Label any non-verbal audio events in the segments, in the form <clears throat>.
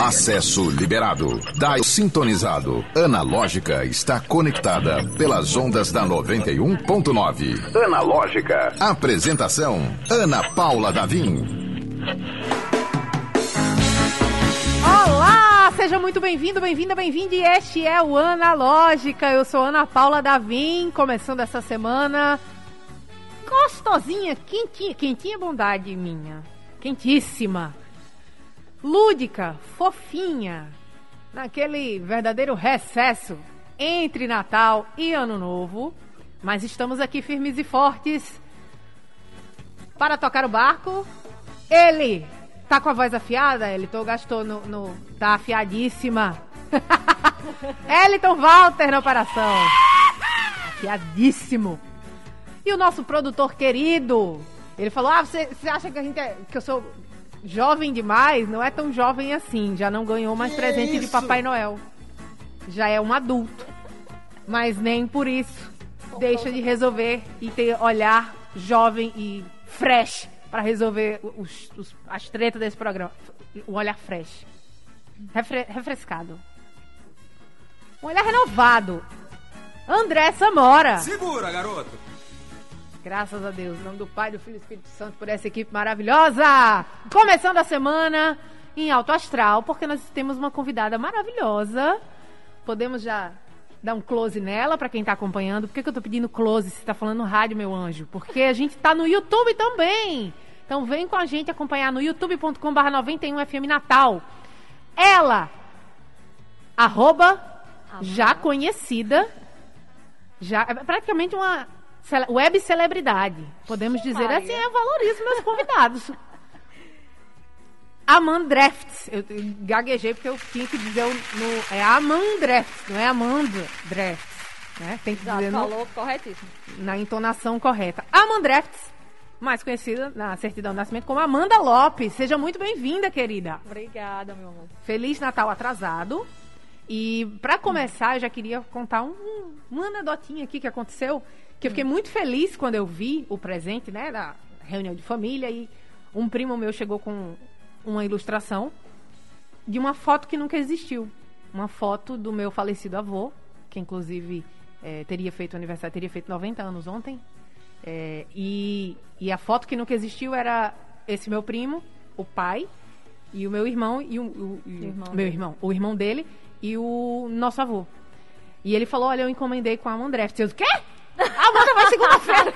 Acesso liberado. Dial sintonizado. Analógica está conectada pelas ondas da 91.9. Analógica. Apresentação: Ana Paula Davim. Olá, seja muito bem-vindo, bem-vinda, bem-vinde. Este é o Analógica. Eu sou Ana Paula Davim, começando essa semana gostosinha, quentinha, quentinha bondade minha, quentíssima, lúdica, fofinha, naquele verdadeiro recesso entre Natal e Ano Novo. Mas estamos aqui firmes e fortes para tocar o barco. Ele tá com a voz afiada, ele tô gastou no, no tá afiadíssima. <laughs> Eliton Walter na operação. Afiadíssimo. E o nosso produtor querido, ele falou: "Ah, você, você acha que a gente é, que eu sou jovem demais? Não é tão jovem assim, já não ganhou mais Que presente de isso? Papai Noel. Já é um adulto. Mas nem por isso deixa de resolver e ter olhar jovem e fresh para resolver os, os- as tretas desse programa. Um olhar fresh. Refre- refrescado. Um olhar renovado. André Samora. Segura, garoto! Graças a Deus, em nome do Pai, do Filho e do Espírito Santo, por essa equipe maravilhosa. Começando a semana em alto astral, porque nós temos uma convidada maravilhosa. Podemos já dar um close nela para quem está acompanhando. Por que, que eu tô pedindo close se está falando no rádio, meu anjo? Porque a gente tá no YouTube também. Então vem com a gente acompanhar no youtube.com/barra 91FM Natal. Ela, arroba, já conhecida, já é praticamente uma cele- web celebridade. Podemos dizer Maria. assim, eu valorizo meus convidados. Amandrefts. Eu eu gaguejei porque eu tinha que dizer o, no, é Amandrefts, não é Amanda Drefts. Né? Tem que Exato, dizer no- falou corretíssimo. na entonação correta. Amandrefts, mais conhecida na certidão de nascimento como Amanda Lopes. Seja muito bem-vinda, querida. Obrigada, meu amor. Feliz Natal atrasado. E para começar, eu já queria contar um- uma anedotinha aqui que aconteceu, que eu fiquei muito feliz quando eu vi o presente, né, da reunião de família e um primo meu chegou com uma ilustração de uma foto que nunca existiu, uma foto do meu falecido avô, que inclusive eh, teria feito aniversário, teria feito 90 anos ontem. Eh, e, e a foto que nunca existiu era esse meu primo, o pai, e o meu irmão e o, o- o- Irmão meu dele. irmão, o irmão dele e o nosso avô. E ele falou: "Olha, eu encomendei com a Amandreft". Eu disse: "Quê? A Amanda vai segunda-feira".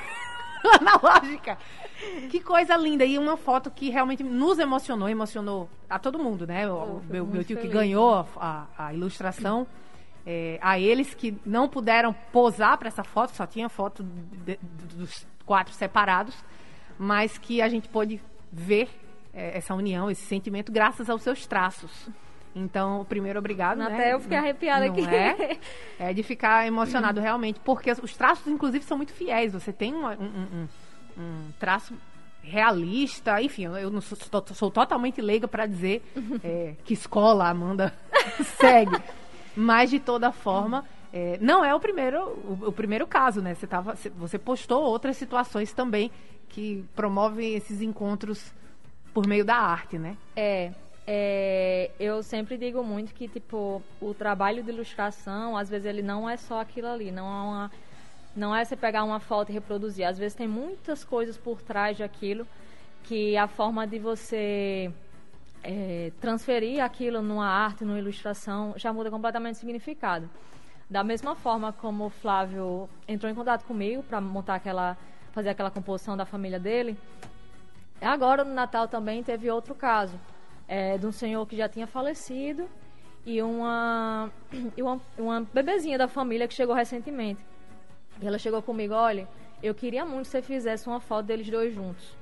<laughs> Na lógica. Que coisa linda. E uma foto que realmente nos emocionou, emocionou a todo mundo, né? O, meu, meu tio que feliz, ganhou a, a- a ilustração. é, a eles que não puderam posar para essa foto, só tinha foto de- dos quatro separados, mas que a gente pôde ver é, essa união, esse sentimento, graças aos seus traços. Então, primeiro, obrigado. Até né? eu fiquei arrepiada Não aqui. É? é de ficar emocionado realmente, porque os traços, inclusive, são muito fiéis. Você tem um, um- um- um traço realista, enfim, eu não sou, sou- sou totalmente leiga para dizer é, que escola a Amanda <laughs> segue. Mas, de toda forma, é, não é o primeiro, o, o primeiro caso, né? Você, tava, você postou outras situações também que promovem esses encontros por meio da arte, né? É, é, eu sempre digo muito que, tipo, o trabalho de ilustração, às vezes ele não é só aquilo ali, não é uma... Não é você pegar uma foto e reproduzir. Às vezes tem muitas coisas por trás daquilo que a forma de você é, transferir aquilo numa arte, numa ilustração, já muda completamente o significado. Da mesma forma como o Flávio entrou em contato comigo para montar aquela, fazer aquela composição da família dele, agora no Natal também teve outro caso é, de um senhor que já tinha falecido e uma, <clears throat> e uma uma bebezinha da família que chegou recentemente. E ela chegou comigo, olha, eu queria muito que você fizesse uma foto deles dois juntos.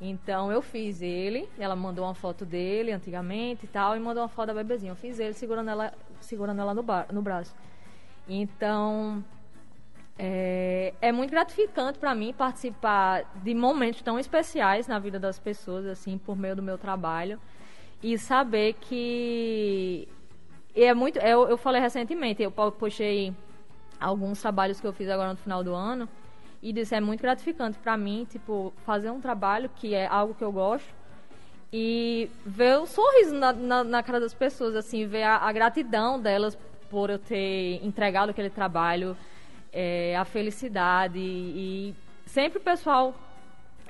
Então eu fiz ele, ela mandou uma foto dele antigamente e tal, e mandou uma foto da bebezinha. Eu fiz ele segurando ela, segurando ela no, bar, no braço. Então é, é muito gratificante para mim participar de momentos tão especiais na vida das pessoas, assim, por meio do meu trabalho. E saber que. e é muito. Eu, eu falei recentemente, eu po- postei alguns trabalhos que eu fiz agora no final do ano. E disse, é muito gratificante para mim, tipo, fazer um trabalho que é algo que eu gosto e ver o sorriso na, na, na cara das pessoas, assim, ver a, a, gratidão delas por eu ter entregado aquele trabalho, é, a felicidade e, e sempre o pessoal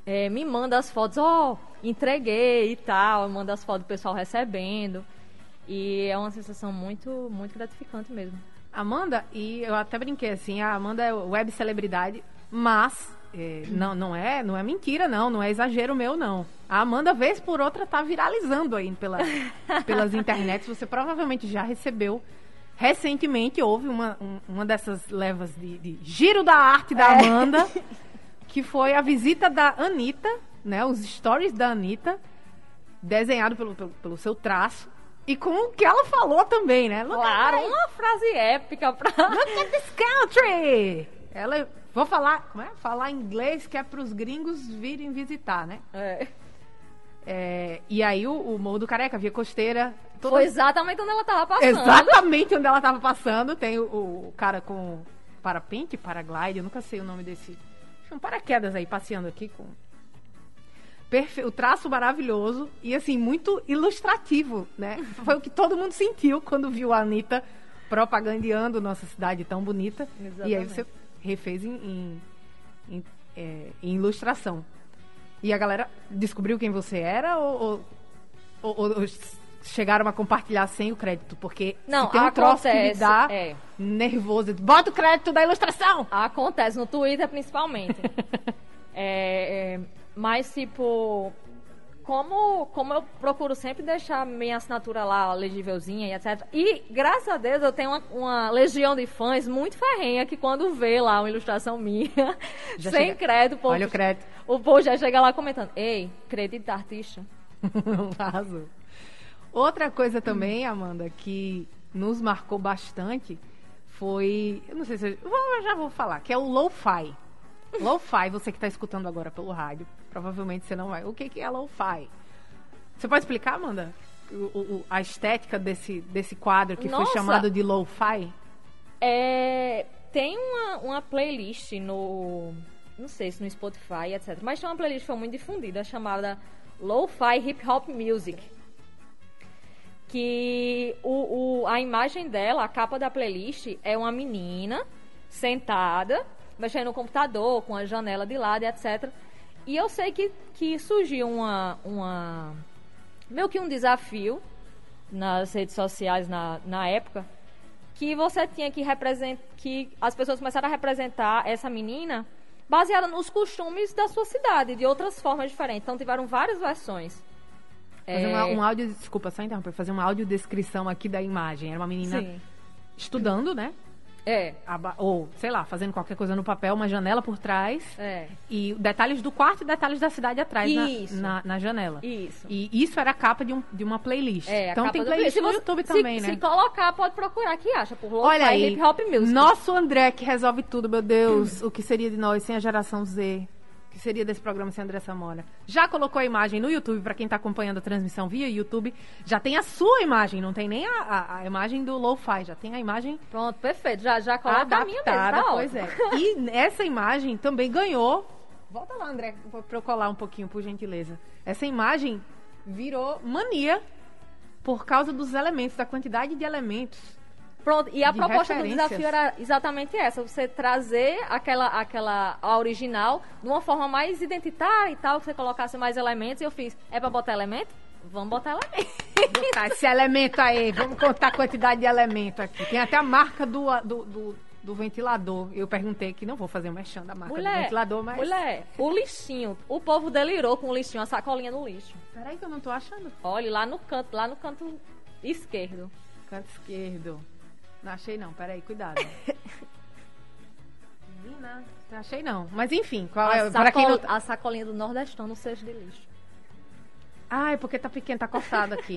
é, me manda as fotos, ó, oh, entreguei e tal, manda as fotos do pessoal recebendo. E é uma sensação muito, muito gratificante mesmo. Amanda, e eu até brinquei assim, a Amanda é web celebridade, mas é, não, não é, não é mentira não, não é exagero meu não. A Amanda vez por outra tá viralizando aí pela, <laughs> pelas internets. Você provavelmente já recebeu recentemente houve uma, um, uma dessas levas de, de, giro da arte da é. Amanda, é. <laughs> que foi a visita da Anitta, né? Os stories da Anitta, desenhado pelo, pelo, pelo seu traço. E com o que ela falou também, né? Look claro, uma frase épica pra. Look at this country! Ela. Vou falar. Como é? Falar inglês que é pros gringos virem visitar, né? É. É, e aí o, o Morro do Careca, Via Costeira. Toda... Foi exatamente onde ela tava passando. Exatamente onde ela tava passando. Tem o, o cara com parapente, paraglide, eu nunca sei o nome desse. Um paraquedas aí passeando aqui com Perfe... o traço maravilhoso e assim, muito ilustrativo, né? Foi o que todo mundo sentiu quando viu a Anitta propagandeando nossa cidade tão bonita. Exatamente. E aí você refez em, em, em, é, em, ilustração. E a galera descobriu quem você era ou, ou, ou, ou chegaram a compartilhar sem o crédito? Porque não, tem um acontece, troço que me dá é. nervoso. Bota o crédito da ilustração! Acontece, no Twitter principalmente. <laughs> é, é mas, tipo, como, como eu procuro sempre deixar minha assinatura lá legívelzinha e etc. E, graças a Deus, eu tenho uma, uma legião de fãs muito ferrenha que quando vê lá uma ilustração minha, já <laughs> sem chega. crédito, o povo, Olha o crédito. O povo já chega lá comentando, ei, crédito da artista. <laughs> Arrasou. Outra coisa também, Amanda, que nos marcou bastante foi, eu não sei se eu, eu já vou falar, que é o lo-fi. <laughs> Lo-fi, você que está escutando agora pelo rádio, provavelmente você não vai. O que, que é lo-fi? Você pode explicar, Amanda? O, o, a estética desse, desse quadro que Nossa, foi chamado de lo-fi? É, tem uma, uma playlist no. Não sei se no Spotify, etc. Mas tem uma playlist que foi muito difundida chamada Lo-Fi Hip Hop Music. Que o, o, a imagem dela, a capa da playlist, é uma menina sentada mexendo no computador, com a janela de lado etc. E eu sei que, que surgiu uma, uma. meio que um desafio nas redes sociais na, na época, que você tinha que representar. que as pessoas começaram a representar essa menina baseada nos costumes da sua cidade, de outras formas diferentes. Então tiveram várias versões. Fazer é... uma, um áudio, desculpa, só interromper, fazer uma audiodescrição aqui da imagem. Era uma menina Sim. estudando, né? É. Ou, sei lá, fazendo qualquer coisa no papel, uma janela por trás. É. E detalhes do quarto e detalhes da cidade atrás na, na, na, janela. Isso. E isso era a capa de, um, de uma playlist. É, então tem playlist no YouTube se, também, né? Se colocar, pode procurar que acha. Por Olha aí, hip hop music. Nosso André que resolve tudo, meu Deus. O que seria de nós sem a geração Z? Que seria desse programa sem André Samora. Já colocou a imagem no YouTube, para quem está acompanhando a transmissão via YouTube. Já tem a sua imagem, não tem nem a, a, a imagem do Lo-Fi, já tem a imagem. Pronto, perfeito. Já, já coloca adaptada, a minha mesmo, tá pois é. <laughs> E essa imagem também ganhou. Volta lá, André, para eu colar um pouquinho, por gentileza. Essa imagem virou mania por causa dos elementos, da quantidade de elementos Pronto, e a de proposta do desafio era exatamente essa, você trazer aquela, aquela a original de uma forma mais identitária e tal, que você colocasse mais elementos, e eu fiz, é pra botar elemento? Vamos botar elemento. Botar esse elemento aí, vamos contar a quantidade de elemento aqui. Tem até a marca do, do, do, do ventilador. Eu perguntei que não vou fazer um mexão da marca mulher, do ventilador, mas. Mulher, o lixinho. O povo delirou com o lixinho, a sacolinha no lixo. Peraí que eu não tô achando. Olha, lá no canto, lá no canto esquerdo. Canto esquerdo. Não achei não, peraí, cuidado. <laughs> Menina, não achei não. Mas enfim, qual a é? Sacol... quem não... A sacolinha do Nordestão no cesto de lixo. Ah, é porque tá pequeno, tá cortado aqui.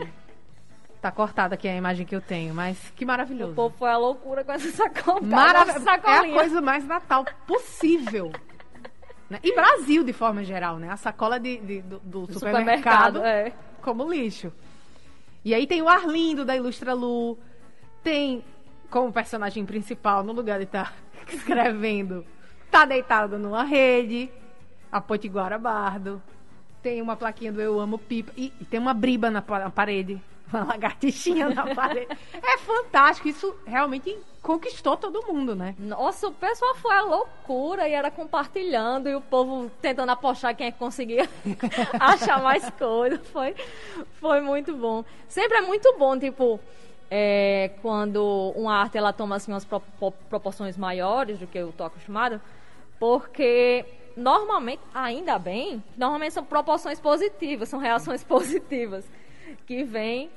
tá cortada aqui a imagem que eu tenho, mas que maravilhoso. O povo foi a loucura com essa sacola. Maravilhoso. É a coisa mais natal possível. né? E Brasil, de forma geral, né? A sacola de, de do, do, do, supermercado, supermercado é. como lixo. E aí tem o Arlindo da Ilustra Lu, tem como personagem principal, no lugar de estar tá <laughs> escrevendo, tá deitado numa rede, a Potiguara Bardo. tem uma plaquinha do Eu Amo Pipa. E, e tem uma briba na, na parede. <laughs> Uma lagartixinha na <laughs> parede. É fantástico. Isso realmente conquistou todo mundo, né? Nossa, o pessoal foi a loucura e era compartilhando e o povo tentando apostar quem é que conseguia achar mais coisa. Foi, foi muito bom. Sempre é muito bom, tipo, é, quando uma arte ela toma assim umas pro, pro, proporções maiores do que eu tô acostumada, porque normalmente, ainda bem, normalmente são proporções positivas, são reações <laughs> positivas que vem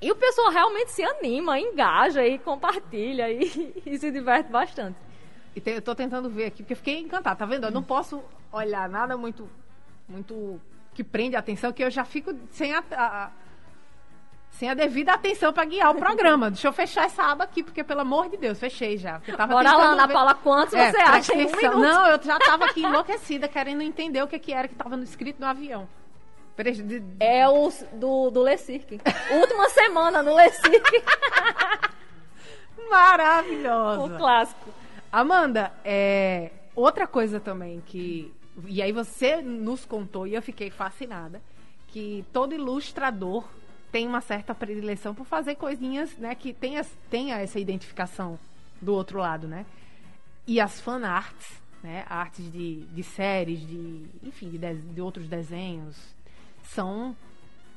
e o pessoal realmente se anima, engaja e compartilha e, <laughs> e se diverte bastante. E te, eu tô tentando ver aqui, porque fiquei encantada, tá vendo? Eu não posso olhar nada muito, muito que prende a atenção, que eu já fico sem a, a sem a devida atenção para guiar o programa. Deixa eu fechar essa aba aqui, porque, pelo amor de Deus, fechei já. Bora lá, Ana ver... Paula, quantos é, você acha? Um não, eu já estava aqui enlouquecida, querendo entender o que, que era que estava no escrito no avião. É o do, do Le Cirque. Última semana no Le Cirque. <laughs> Maravilhosa. O clássico. Amanda, é, outra coisa também que. E aí você nos contou e eu fiquei fascinada. Que todo ilustrador tem uma certa predileção por fazer coisinhas, né? Que tenha, tenha essa identificação do outro lado, né? E as fan arts, né? Artes de, de séries, de. Enfim, de, de, de outros desenhos são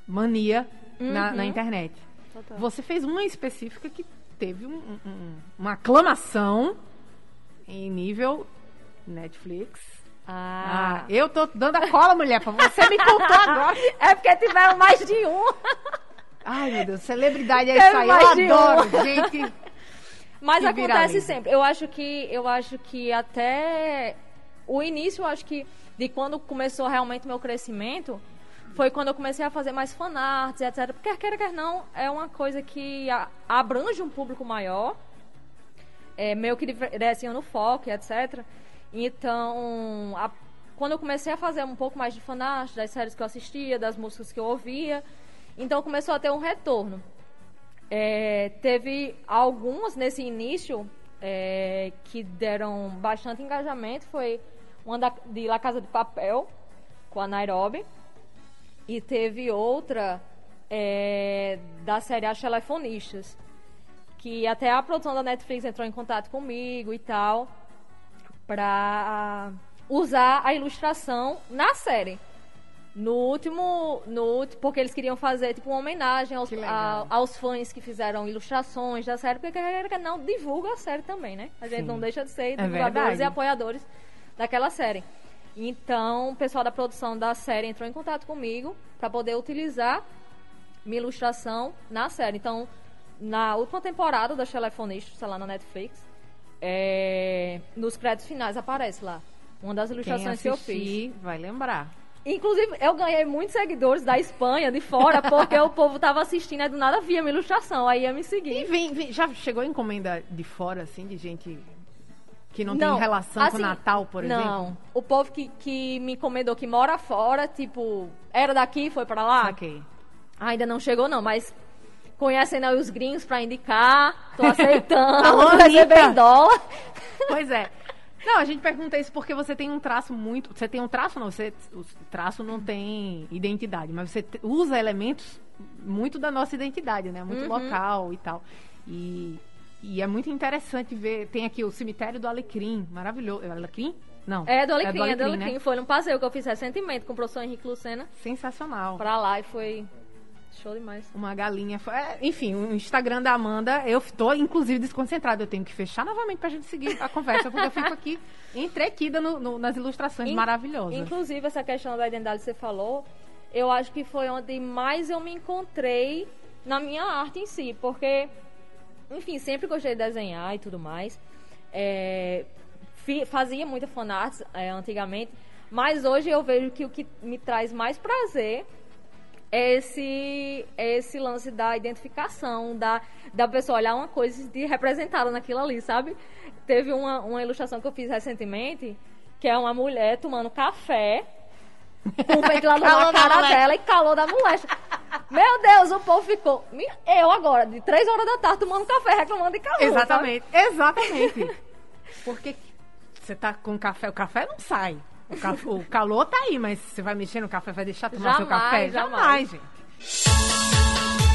mania uhum. na, na, uhum. internet. Total. Você fez uma específica que teve um, um, uma aclamação em nível Netflix. Ah. ah. eu tô dando a cola, mulher, pra você me contou agora. <laughs> É porque tiveram mais de um. Ai, meu Deus, celebridade é isso aí. Eu adoro, um. gente. Mas acontece sempre. Eu acho que eu acho que até o início, eu acho que de quando começou realmente meu crescimento, foi quando eu comecei a fazer mais fanarts, etc. Porque, quer quer não, é uma coisa que abrange um público maior, é, meio que direcionando foco, etc. Então, a, quando eu comecei a fazer um pouco mais de fanart, das séries que eu assistia, das músicas que eu ouvia, então começou a ter um retorno. É, teve algumas nesse início é, que deram bastante engajamento, foi uma da, de La Casa de Papel, com a Nairobi, e teve outra é, da série As Telefonistas. Que até a produção da Netflix entrou em contato comigo e tal. Pra usar a ilustração na série. No último, no porque eles queriam fazer tipo uma homenagem aos, a, aos fãs que fizeram ilustrações da série, porque não divulga a série também, né? A gente Sim. não deixa de ser é divulgadores é e apoiadores daquela série. Então, o pessoal da produção da série entrou em contato comigo para poder utilizar minha ilustração na série. Então, na última temporada da Telefonista, sei lá, na Netflix, é, nos créditos finais aparece lá uma das ilustrações que eu fiz. vai lembrar. Inclusive, eu ganhei muitos seguidores da Espanha, de fora, porque o povo tava assistindo e do nada via minha ilustração, aí ia me seguir. E vem, vem, já chegou encomenda de fora, assim, de gente que não, não tem relação assim, com o Natal, por não. exemplo? Não. O povo que, que me encomendou, que mora fora, tipo, era daqui, foi para lá? Saquei. Ainda não chegou, não, mas conhecendo aí os gringos para indicar, tô aceitando, <laughs> Alô, receber dólar. Pois é. Não, a gente pergunta isso porque você tem um traço muito. Você tem um traço, não, você, o traço não tem identidade, mas você usa elementos muito da nossa identidade, né? Muito uhum. local e tal. E e é muito interessante ver. Tem aqui o cemitério do Alecrim, maravilhoso. É Alecrim? Não. É do Alecrim, é do Alecrim. É do Alecrim. Né? Foi um passeio que eu fiz recentemente com o professor Henrique Lucena. Sensacional. Pra lá e foi show demais. Uma galinha. É, enfim, o Instagram da Amanda, eu tô inclusive desconcentrada. Eu tenho que fechar novamente pra gente seguir a conversa, porque eu fico aqui <laughs> entrequida no, no, nas ilustrações In, maravilhosas. Inclusive, essa questão da identidade que você falou, eu acho que foi onde mais eu me encontrei na minha arte em si, porque enfim, sempre gostei de desenhar e tudo mais. É, fazia muita fanarts é, antigamente, mas hoje eu vejo que o que me traz mais prazer é esse, é esse lance da identificação, da, da pessoa olhar uma coisa de representada naquilo ali, sabe? Teve uma, uma ilustração que eu fiz recentemente, que é uma mulher tomando café com o ventilador na <laughs> cara dela e calor da moléstia. Meu Deus, o povo ficou. Eu agora, de 3 horas da tarde, tomando café, reclamando de calor. Exatamente, sabe? exatamente. Porque você tá com café, o café não sai. O, ca- o calor tá aí, mas você vai mexer no café, vai deixar tomar seu Jamais, café? jamais. gente.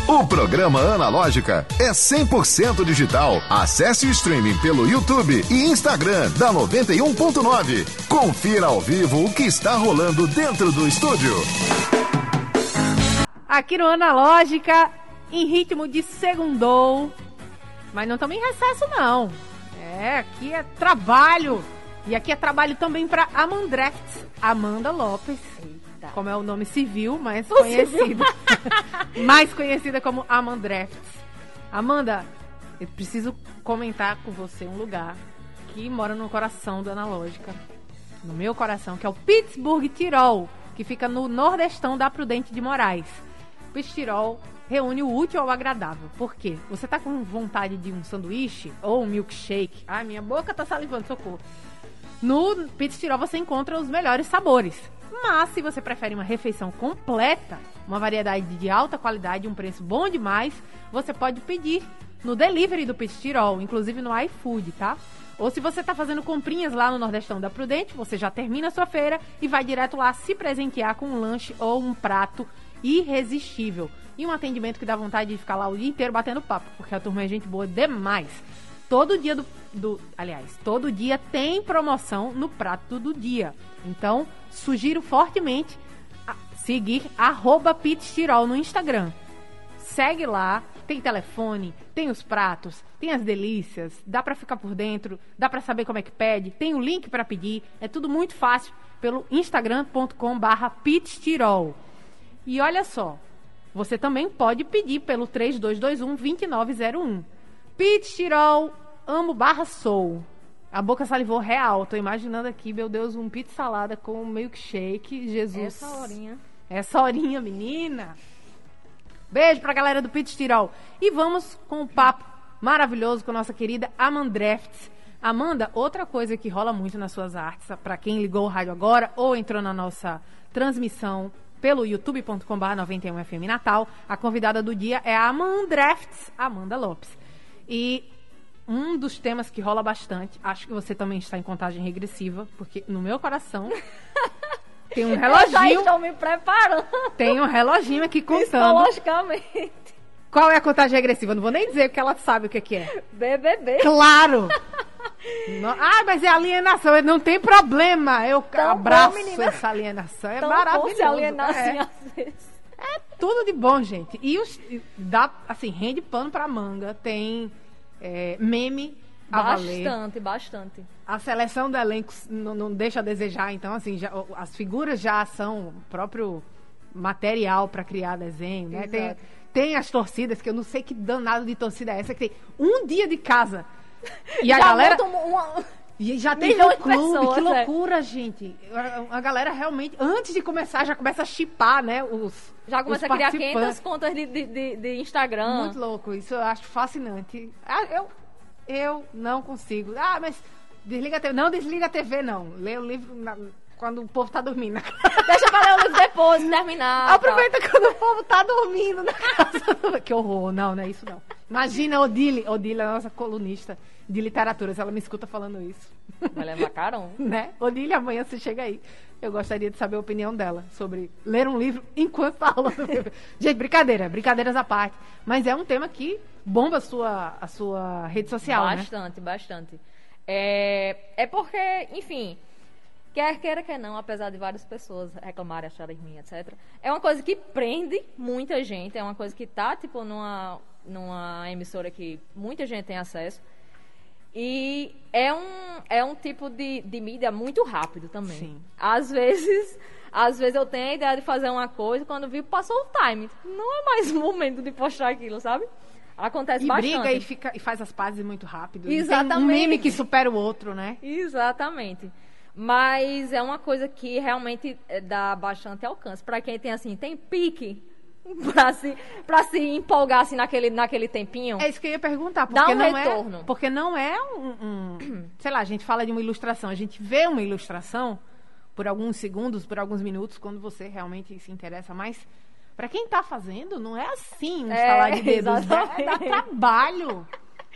O programa Analógica é 100% digital. Acesse o streaming pelo YouTube e Instagram da 91.9. Confira ao vivo o que está rolando dentro do estúdio. Aqui no Analógica, em ritmo de segundou. Mas não estamos em recesso, não. É, aqui é trabalho. E aqui é trabalho também para Amandrefts, Amanda Lopes. Eita. Como é o nome civil, mais O conhecida. <laughs> mais conhecida como Amandrefts. Amanda, eu preciso comentar com você um lugar que mora no coração do Analógica. No meu coração, que é o Pittsburgh Tirol, que fica no nordestão da Prudente de Moraes. Pittsburgh Tirol reúne o útil ao agradável. Por quê? Você tá com vontade de um sanduíche ou um milkshake? Ai, minha boca tá salivando, socorro. No Pizza Tirol você encontra os melhores sabores. Mas se você prefere uma refeição completa, uma variedade de alta qualidade e um preço bom demais, você pode pedir no delivery do Pizza Tirol, inclusive no iFood, tá? Ou se você tá fazendo comprinhas lá no Nordestão da Prudente, você já termina a sua feira e vai direto lá se presentear com um lanche ou um prato irresistível. E um atendimento que dá vontade de ficar lá o dia inteiro batendo papo, porque a turma é gente boa demais. Todo dia do, do- Aliás, todo dia tem promoção no prato do dia. Então, sugiro fortemente seguir arroba no Instagram. Segue lá, tem telefone, tem os pratos, tem as delícias, dá pra ficar por dentro, dá pra saber como é que pede, tem o link pra pedir, é tudo muito fácil pelo instagram.com/pittirol. E olha só, você também pode pedir pelo 3221-2901. Pit Tirol, amo barra sou. A boca salivou real. Tô imaginando aqui, meu Deus, um pit salada com um milkshake. Jesus. Essa horinha. Essa horinha, menina. Beijo pra galera do Pit Tirol. E vamos com o papo maravilhoso com a nossa querida Amandrefts. Amanda, outra coisa que rola muito nas suas artes, pra quem ligou o rádio agora ou entrou na nossa transmissão pelo youtube.com.br 91FM Natal, a convidada do dia é a Amandrefts, Amanda Lopes. E um dos temas que rola bastante, acho que você também está em contagem regressiva, porque no meu coração <laughs> tem um Eu já reloginho, estou me preparando tem um reloginho aqui contando. psicologicamente. Qual é a contagem regressiva? Não vou nem dizer porque ela sabe o que, que é. BBB. Claro! <laughs> Ah, mas é alienação. Não tem problema. Eu Tão abraço bom, essa alienação. É Tão maravilhoso. assim, É, às vezes. é tudo de bom, gente. E os, dá, assim, rende pano pra manga. Tem é, meme. Bastante, bastante. A seleção do elenco não, não deixa a desejar, então, assim, já- as figuras já são próprio material para criar desenho, né? Tem, tem as torcidas, que eu não sei que danado de torcida é essa, que tem um dia de casa. <laughs> E a Já galera. um- uma- E já tem milhões de fã-clube, pessoas, que é. loucura, gente. A, a galera realmente, antes de começar, já começa a chipar, né? Os, Já começa os a criar participantes. 500 contas de, de, de, Instagram. Muito louco, isso eu acho fascinante. Ah, eu, eu não consigo. Ah, mas desliga a TV. Não desliga a TV, não. Lê o livro na- quando o povo tá dormindo. <laughs> Deixa pra ler o livro depois, terminar. tá? Aproveita quando o povo tá dormindo na <laughs> casa. que horror, não, não é isso não. Imagina a Odile, Odile é a nossa colunista de literatura, se ela me escuta falando isso. Levar carão. <laughs> né? Odile, amanhã você chega aí. Eu gostaria de saber a opinião dela sobre ler um livro <laughs> enquanto tá rolando o filme. Gente, brincadeira, brincadeiras à parte. Mas é um tema que bomba a sua, a sua rede social, né? Bastante, bastante. É, é porque, enfim, quer queira, quer não, apesar de várias pessoas reclamarem, acharem ruim, etc. É uma coisa que prende muita gente, é uma coisa que tá, tipo, numa, numa emissora que muita gente tem acesso. E é um, é um tipo de, de mídia muito rápido também. Sim. Às vezes, às vezes eu tenho a ideia de fazer uma coisa, quando vi, passou o time. Não é mais <laughs> o momento de postar aquilo, sabe? Acontece E bastante. briga e, fica, e faz as pazes muito rápido. E Exatamente. um meme que supera o outro, né? Exatamente. Mas é uma coisa que realmente eh, dá bastante alcance. Pra quem tem assim, tem pique <laughs> pra se, pra se empolgar assim naquele, naquele tempinho. É isso que eu ia perguntar. Dá Porque um não retorno. É, porque não é um, um- <clears throat> Sei lá, a gente fala de uma ilustração. A gente vê uma ilustração por alguns segundos, por alguns minutos, quando você realmente se interessa mais. Pra quem tá fazendo, não é assim, um É, estalar de dedos. É, dá trabalho.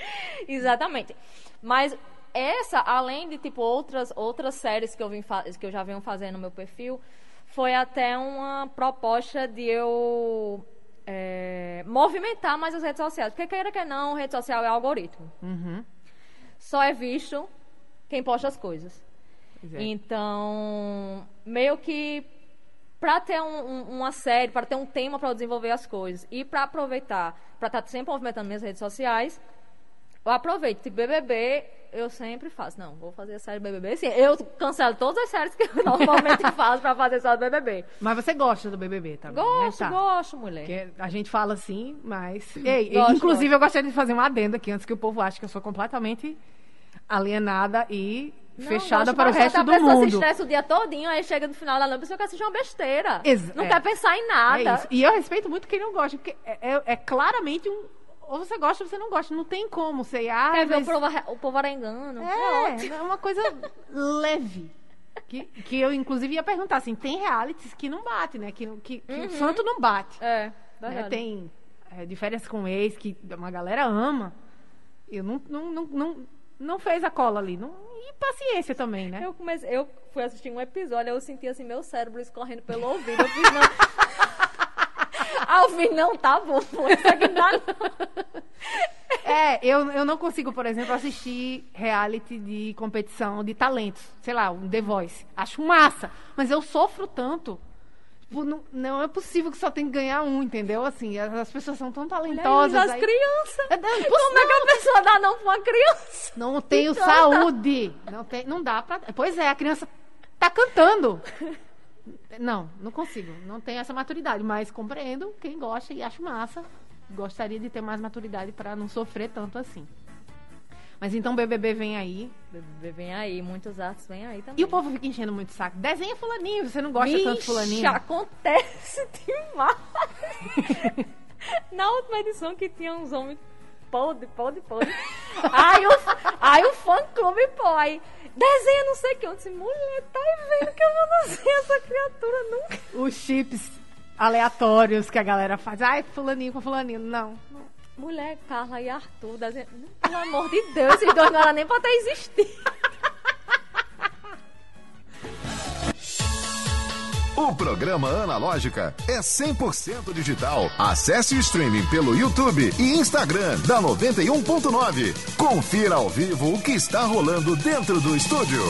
<laughs> Exatamente. Mas essa, além de tipo outras outras séries que eu vim que eu já venho fazendo no meu perfil, foi até uma proposta de eu é, movimentar mais as redes sociais. Porque queira que não, rede social é algoritmo. Uhum. Só é visto quem posta as coisas. É. Então, meio que para ter um- um- uma série, para ter um tema para desenvolver as coisas e para aproveitar, para estar sempre movimentando minhas redes sociais, eu aproveito. Tipo, BBB, eu sempre faço. Não, vou fazer a série BBB. Sim, eu cancelo todas as séries que eu <laughs> normalmente <laughs> faço para fazer só do BBB. Mas você gosta do BBB também, né? Gosto, Tá. gosto, mulher. Porque a gente fala assim, mas. Ei, Gosto, inclusive, eu gostaria de fazer um adendo aqui, antes que o povo ache que eu sou completamente alienada e Não, fechada gosto para o resto a do pessoa se mundo. estressa o dia todinho, aí chega no final da noite, a pessoa quer assistir uma besteira. Ex- não é. quer pensar em É nada. isso. E eu respeito muito quem não gosta, porque é, é- é claramente um. Ou você gosta ou você não gosta. Não tem como você. Ah, Quer ver mas- o povo, o povo arengando. É, ótimo. é uma coisa leve. Que, que eu, inclusive, ia perguntar assim: tem realities que não bate, né? Que, que, que o santo não bate. É, né? Tem é, diferença com ex, que uma galera ama. Eu não, não, não, não, não fez a cola ali. Não, e paciência também, né? Eu, comecei, eu fui assistir um episódio, eu senti assim, meu cérebro escorrendo pelo ouvido. Eu fiz, não. <laughs> ah, eu fiz, não, tá bom, pô, isso aqui não dá não. <laughs> É, eu, eu não consigo, por exemplo, assistir reality de competição de talentos. Sei lá, um The Voice. Acho massa. Mas eu sofro tanto. Tipo, Não, não é possível que só tem que ganhar um, entendeu? Assim, as, as pessoas são tão talentosas. As aí- crianças. É, não, Como é que a pessoa dá não pra uma criança? Não tenho Então, saúde. Não, tem, não dá pra. Pois é, a criança tá cantando. Não, não consigo. Não tenho essa maturidade. Mas compreendo quem gosta e acho massa. Gostaria de ter mais maturidade pra não sofrer tanto assim. Mas então BBB vem aí. BBB vem aí, muitos artes vem aí também. E o povo fica enchendo muito saco. Desenha fulaninho, você não gosta tanto de Vixe, fulaninho. acontece <laughs> demais. Na última edição que tinha uns homens podre, podre, podre. <laughs> aí, o, aí o fã clube, pô, aí desenha não sei o que. Eu disse, mulher, tá vendo que eu vou desenhar essa criatura nunca. Os chips aleatórios que a galera faz. Ai, fulaninho com fulaninho. Não. não. Mulher, Carla e Arthur, desenha... pelo amor de Deus, esses dois não eram nem pra ter existido. O programa Analógica é 100% digital. Acesse o streaming pelo YouTube e Instagram da 91.9. Confira ao vivo o que está rolando dentro do estúdio.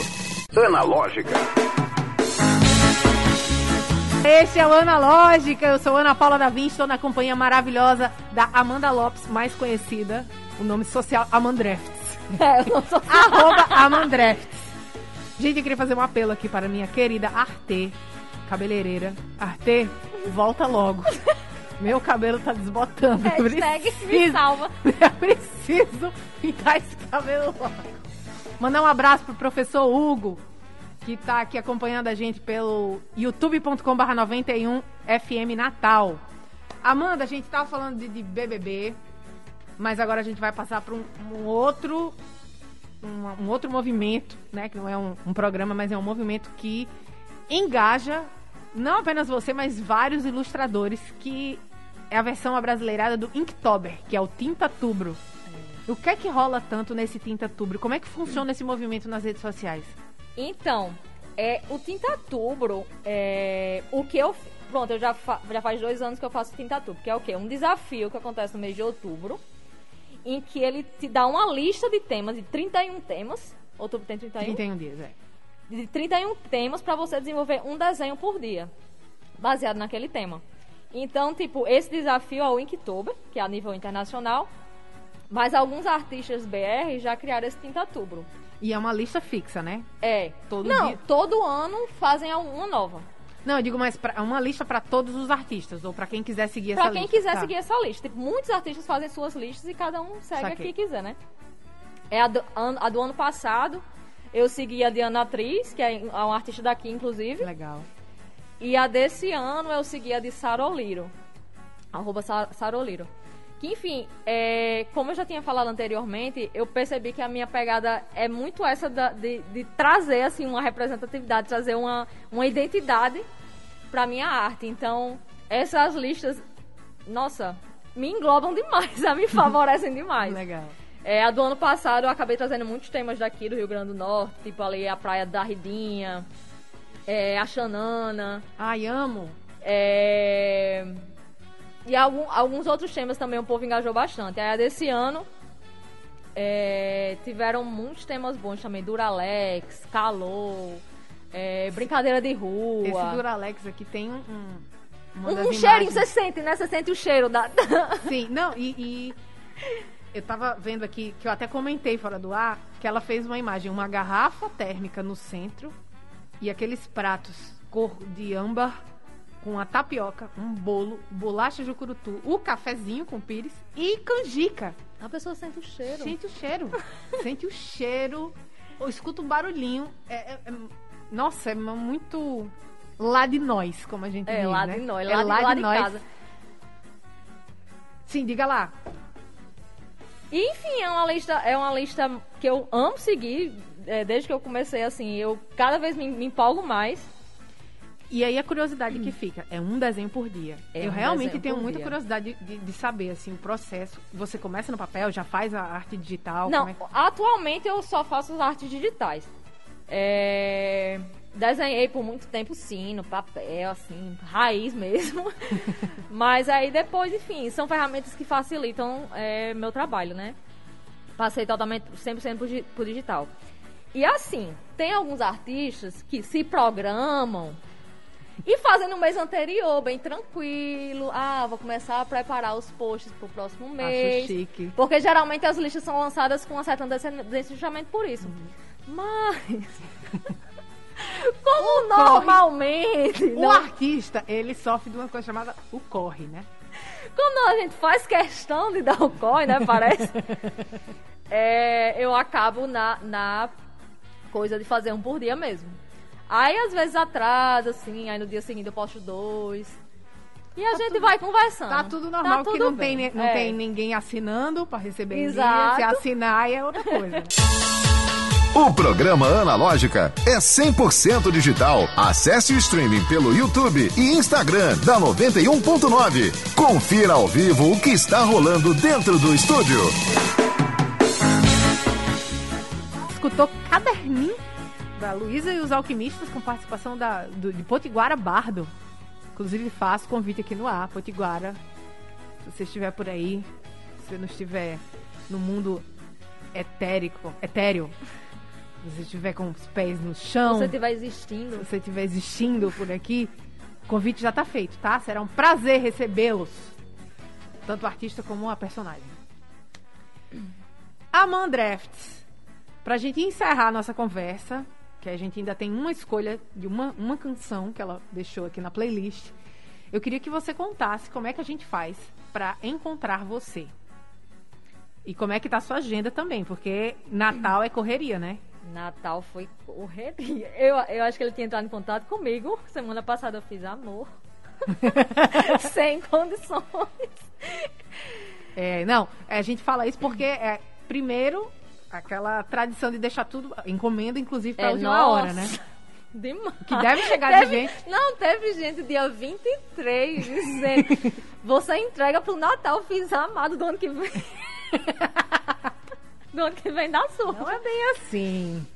Analógica. Este é o Analógica, eu sou Ana Paula da Vinci, estou na companhia maravilhosa da Amanda Lopes, mais conhecida, o nome social Amandrefts. <laughs> É, eu não sou... Arroba <laughs> Amandrefts. Gente, eu queria fazer um apelo aqui para minha querida Arte, cabeleireira. Arte, volta logo. <laughs> Meu cabelo tá desbotando. eu Hashtag me preciso- salva. <laughs> Eu preciso pintar esse cabelo logo. Mandar um abraço pro professor Hugo, que tá aqui acompanhando a gente pelo youtube.com.br 91 FM Natal. Amanda, a gente tava falando de, de BBB, mas agora a gente vai passar para um, um outro um, um outro movimento, né? Que não é um, um programa, mas é um movimento que engaja não apenas você, mas vários ilustradores, que é a versão abrasileirada do Inktober, que é o Tinta Tubro. O que é que rola tanto nesse Tinta Tubro? Como é que funciona esse movimento nas redes sociais? Então, é, o Tintatubro, é, o que eu... Pronto, eu já, fa- já faz dois anos que eu faço Tintatubro, que é o quê? Um desafio que acontece no mês de outubro, em que ele te dá uma lista de temas, de 31 temas. Outubro tem 31? 31 dias, é. De 31 temas para você desenvolver um desenho por dia, baseado naquele tema. Então, tipo, esse desafio é o Inktober, que é a nível internacional, mas alguns artistas BR já criaram esse Tintatubro. E é uma lista fixa, né? É. Todo Não, dia? todo ano fazem uma nova. Não, eu digo mais pra, é uma lista para todos os artistas, ou para quem quiser seguir essa Pra quem lista. quiser Tá. seguir essa lista. Tipo, muitos artistas fazem suas listas e cada um segue a que quiser, né? É a do, a do ano passado. Eu segui a Diana Atriz, que é uma artista daqui, inclusive. Legal. E a desse ano eu segui a de Saroliro. Arroba Sa- Saroliro. Que, enfim, é, como eu já tinha falado anteriormente, eu percebi que a minha pegada é muito essa da- de, de trazer, assim, uma representatividade, trazer uma, uma identidade pra minha arte. Então, essas listas, nossa, me englobam demais, <laughs> me favorecem demais. Legal. É, a do ano passado eu acabei trazendo muitos temas daqui do Rio Grande do Norte, tipo ali a Praia da Ridinha, é, a Xanana. Ai, amo. É... E algum, alguns outros temas também o povo engajou bastante. Aí a desse ano é, tiveram muitos temas bons também. Duralex, calor, é, brincadeira de rua. Esse Duralex aqui tem um. um um, um cheirinho, imagens- você sente, né? Você sente o cheiro da. <laughs> Sim, não, e, e eu tava vendo aqui, que eu até comentei fora do ar, que ela fez uma imagem, uma garrafa térmica no centro e aqueles pratos cor de âmbar com a tapioca, um bolo, bolacha de curutu, o cafezinho com pires e canjica. A pessoa sente o cheiro. Sente o cheiro. <laughs> Sente o cheiro. Ou escuta um barulhinho. É, é- é- nossa, é muito lá de nós, como a gente é, diz, lá né? de nós, é lá, de, lá de nós. casa. Sim, diga lá. E, enfim, é uma lista, é uma lista que eu amo seguir. é, desde que eu comecei, assim, eu cada vez me, me empolgo mais. E aí a curiosidade que fica, é um desenho por dia. É eu um realmente tenho muita dia. curiosidade de, de saber, assim, o processo. Você começa no papel, já faz a arte digital? Não, é atualmente eu só faço as artes digitais. É, Desenhei por muito tempo sim, no papel, assim, raiz mesmo. <laughs> Mas aí depois, enfim, são ferramentas que facilitam é, meu trabalho, né? Passei totalmente 100% pro, pro digital. E assim, tem alguns artistas que se programam e fazem no mês anterior, bem tranquilo. Ah, vou começar a preparar os posts pro próximo mês. Acho chique. Porque geralmente as listas são lançadas com uma certa antecedência justamente por isso. Mas. <laughs> Como normalmente. O não- artista, ele sofre de uma coisa chamada o corre, né? Quando a gente faz questão de dar o corre, né? Parece. <laughs> é, eu acabo na, na coisa de fazer um por dia mesmo. Aí às vezes atrasa, assim, aí no dia seguinte eu posto dois. E a gente vai conversando. Tá tudo normal, porque tudo não, tem, bem. não É. tem ninguém assinando pra receber em dia. Exato. Se assinar, é outra coisa. <laughs> O programa Analógica é 100% digital. Acesse o streaming pelo YouTube e Instagram da 91.9. Confira ao vivo o que está rolando dentro do estúdio. Escutou Caderninho da Luísa e os Alquimistas com participação da, do, de Potiguara Bardo. Inclusive faço convite aqui no ar, Potiguara. Se você estiver por aí, se você não estiver no mundo etérico, etéreo, você estiver com os pés no chão, Se você estiver existindo. se você estiver existindo por aqui, o convite já está feito, tá? Será um prazer recebê-los. Tanto o artista como a personagem. Amanda Drafts. Pra gente encerrar a nossa conversa, que a gente ainda tem uma escolha de uma, uma canção que ela deixou aqui na playlist. Eu queria que você contasse como é que a gente faz pra encontrar você. E como é que tá a sua agenda também, porque Natal é correria, né? Natal foi correria. Eu, eu acho que ele tinha entrado em contato comigo. Semana passada eu fiz amor. <laughs> Sem condições. É, não, a gente fala isso porque, é, primeiro, aquela tradição de deixar tudo, encomenda, inclusive, pra É, última nossa. hora, né? <laughs> Demais. Que deve chegar de Teve- gente. Não, teve gente dia 23 dizendo: Você entrega pro Natal, fiz amado do ano que vem. <laughs> do ano que vem dá sua. Não é bem assim.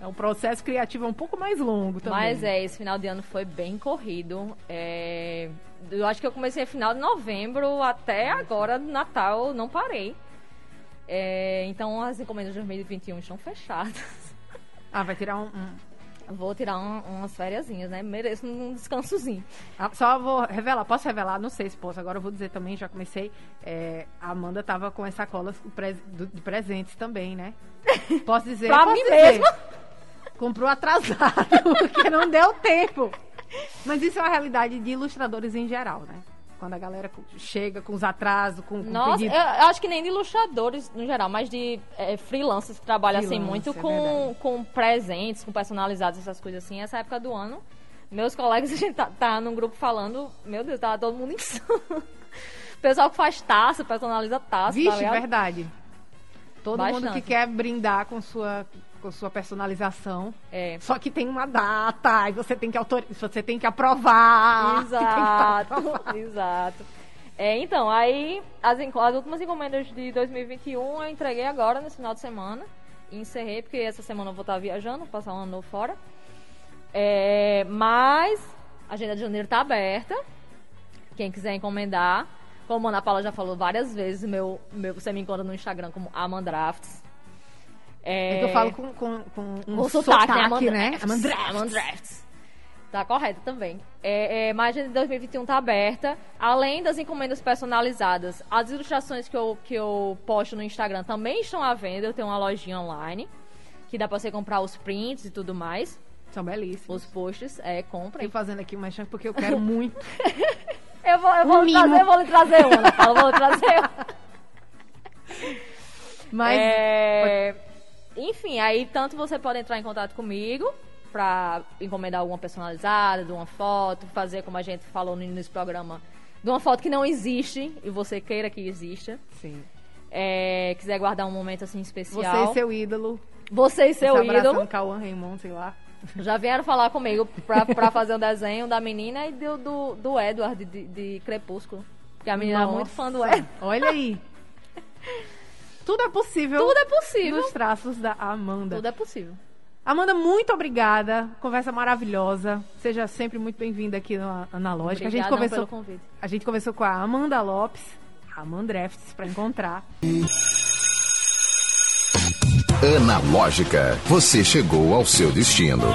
É um processo criativo é um pouco mais longo também. Mas é, esse final de ano foi bem corrido. É, eu acho que eu comecei final de novembro até agora, Natal, não parei. É, então as encomendas de 2021 estão fechadas. Ah, vai tirar um. um- Vou tirar um- umas fériasinhas, né? Mereço um descansozinho. Ah, só vou revelar, posso revelar? Não sei se posso. Agora eu vou dizer também, já comecei. é, a Amanda tava com as sacolas de presentes também, né? <laughs> Posso dizer? Pra posso mim dizer. mesma. Comprou atrasado, <laughs> porque não deu tempo. Mas isso é uma realidade de ilustradores em geral, né? Quando a galera chega com os atrasos, com, com Nossa, pedido. eu, acho que nem de ilustradores no geral, mas de é, freelancers que trabalham assim muito é com, verdade. com presentes, com personalizados, essas coisas assim. Essa época do ano, meus colegas, <laughs> a gente tá, tá num grupo falando, meu Deus, tava todo mundo <laughs> insano. Pessoal que faz taça, personaliza taça, tá Vixe, ligado? verdade. Todo mundo que Bastante. quer brindar com sua, com sua personalização. É. Só que tem uma data, e você tem que autorizar, você tem que aprovar. <laughs> tem que Exato, aprovar. exato. É, então, aí as, as últimas encomendas de 2021 eu entreguei agora nesse final de semana. E encerrei, porque essa semana eu vou estar viajando, passar um ano novo fora. É, mas a agenda de janeiro tá aberta. Quem quiser encomendar. Como a Ana Paula já falou várias vezes, meu, meu, você me encontra no Instagram como Amandrafts. É que eu falo com, com, com um Com sotaque, né? sotaque, né? Amandrafts. Amandrafts. Amandrafts. Tá correto também. É, é, mas a agenda de 2021 tá aberta. Além das encomendas personalizadas, as ilustrações que eu, que eu posto no Instagram também estão à venda. Eu tenho uma lojinha online que dá pra você comprar os prints e tudo mais. São belíssimos. Os posts, é, comprem. Tô fazendo aqui uma chance porque eu quero muito. <laughs> Eu vou, eu vou, Um lhe trazer, eu vou lhe trazer uma, eu vou lhe trazer <laughs> uma. Mas É, Enfim, aí tanto você pode entrar em contato comigo pra encomendar alguma personalizada, de uma foto, fazer como a gente falou no início do programa, de uma foto que não existe e você queira que exista. sim. É, quiser guardar um momento assim especial. Você e seu ídolo. Você e seu se abraçando ídolo Cauã Raymond, sei lá. já vieram falar comigo pra, pra fazer um desenho da menina e do, do, do Edward de, de Crepúsculo. Porque a menina é muito fã do Nossa, Edward. Olha aí. <laughs> Tudo é possível Tudo é possível. nos traços da Amanda. Tudo é possível. Amanda, muito obrigada. Conversa maravilhosa. Seja sempre muito bem-vinda aqui no Analógica. A gente, conversou, pelo convite. a gente conversou com a Amanda Lopes, a Amandrafts, pra encontrar. Analógica, você chegou ao seu destino.